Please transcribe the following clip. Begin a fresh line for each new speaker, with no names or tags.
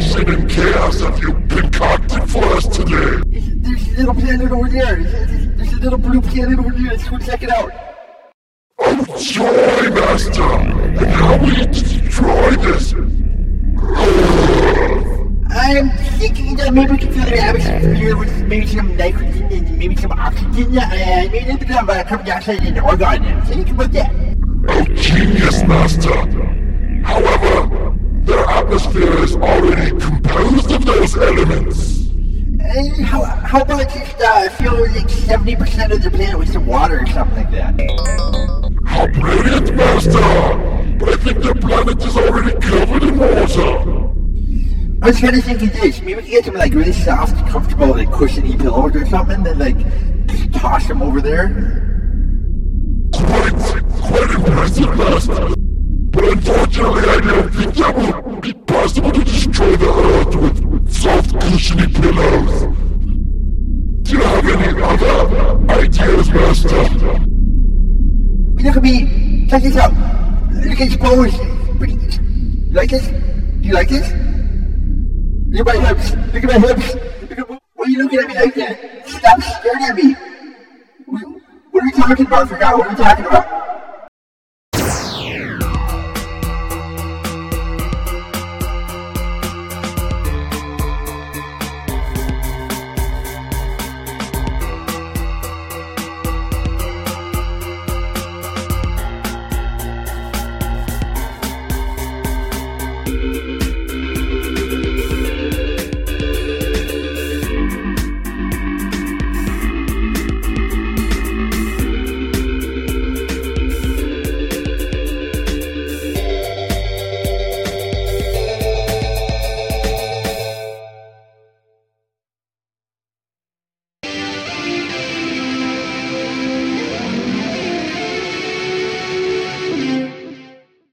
shit and chaos have you concocted for us today? There's a little planet over there. There's a little blue planet over there. Let's go check it out.
Oh, joy, Master! And how will you destroy this?
I'm thinking that maybe we can fill the atmosphere with maybe some nitrogen and maybe some oxygen, and maybe a bit of carbon dioxide and argon, so you can put that.
Oh, genius, Master! Atmosphere is already composed of those elements.
And how, how about just uh, fill like 70% of the planet with some water or something like that?
How brilliant, Master! But I think the planet is already covered in water.
I was trying to think of this. Maybe we can get some like really soft, comfortable, like cushiony pillows or something, and then like just toss them over there.
Quite, quite impressive, Master. But unfortunately, I don't think that will Master?
Look at me. Check this out. Look at. Pretty. You like this? Do you like this? Look at my hips. Look at my hips. Look at, why are you looking at me like that? Stop staring at me. What, what are we talking about? I forgot what we're talking about.